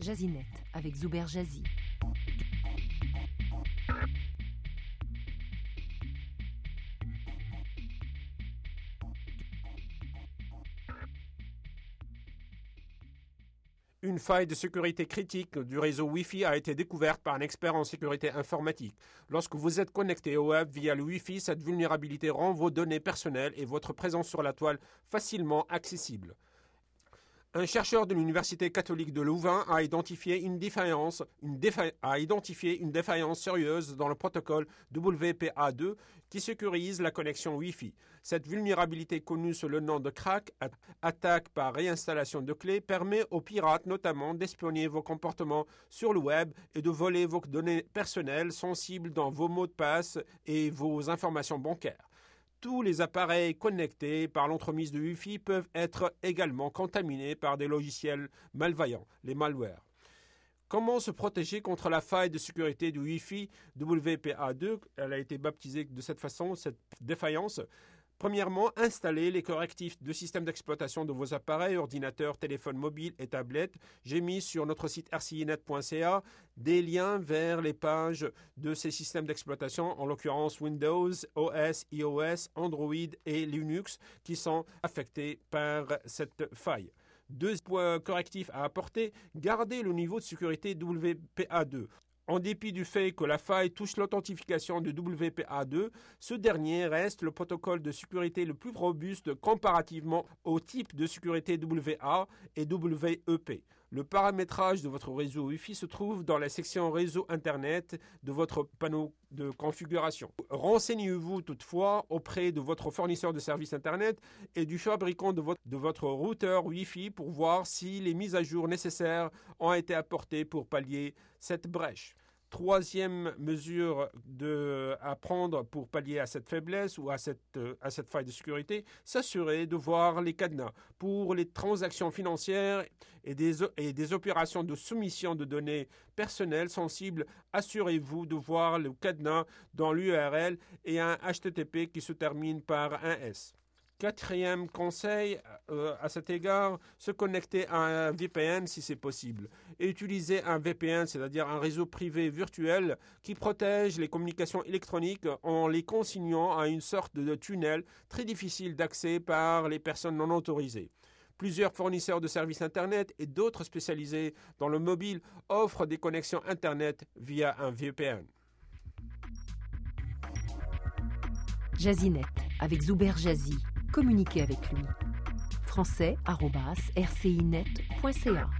Jazinet avec Zuber Jazzy. Une faille de sécurité critique du réseau Wi-Fi a été découverte par un expert en sécurité informatique. Lorsque vous êtes connecté au web via le Wi-Fi, cette vulnérabilité rend vos données personnelles et votre présence sur la toile facilement accessible. Un chercheur de l'Université catholique de Louvain a identifié une défaillance, sérieuse dans le protocole WPA2 qui sécurise la connexion Wi-Fi. Cette vulnérabilité connue sous le nom de crack, attaque par réinstallation de clés, permet aux pirates notamment d'espionner vos comportements sur le web et de voler vos données personnelles sensibles dans vos mots de passe et vos informations bancaires tous les appareils connectés par l'entremise de Wi-Fi peuvent être également contaminés par des logiciels malveillants, les malwares. Comment se protéger contre la faille de sécurité du Wi-Fi WPA2 Elle a été baptisée de cette façon, cette défaillance. Premièrement, installez les correctifs de système d'exploitation de vos appareils, ordinateurs, téléphones mobiles et tablettes. J'ai mis sur notre site rcinet.ca des liens vers les pages de ces systèmes d'exploitation, en l'occurrence Windows, OS, iOS, Android et Linux, qui sont affectés par cette faille. Deux points correctifs à apporter. Gardez le niveau de sécurité WPA2. En dépit du fait que la faille touche l'authentification de WPA2, ce dernier reste le protocole de sécurité le plus robuste comparativement au type de sécurité WA et WEP. Le paramétrage de votre réseau Wi-Fi se trouve dans la section réseau Internet de votre panneau de configuration. Renseignez-vous toutefois auprès de votre fournisseur de services Internet et du fabricant de votre, de votre routeur Wi-Fi pour voir si les mises à jour nécessaires ont été apportées pour pallier cette brèche. Troisième mesure à prendre pour pallier à cette faiblesse ou à cette, euh, à cette faille de sécurité, s'assurer de voir les cadenas. Pour les transactions financières et des, et des opérations de soumission de données personnelles sensibles, assurez-vous de voir le cadenas dans l'URL et un HTTP qui se termine par un S. Quatrième conseil euh, à cet égard, se connecter à un VPN si c'est possible. Et utiliser un VPN, c'est-à-dire un réseau privé virtuel qui protège les communications électroniques en les consignant à une sorte de tunnel très difficile d'accès par les personnes non autorisées. Plusieurs fournisseurs de services Internet et d'autres spécialisés dans le mobile offrent des connexions Internet via un VPN. Jazinet avec Zuber Jazzy. Communiquez avec lui. français.rcinet.ca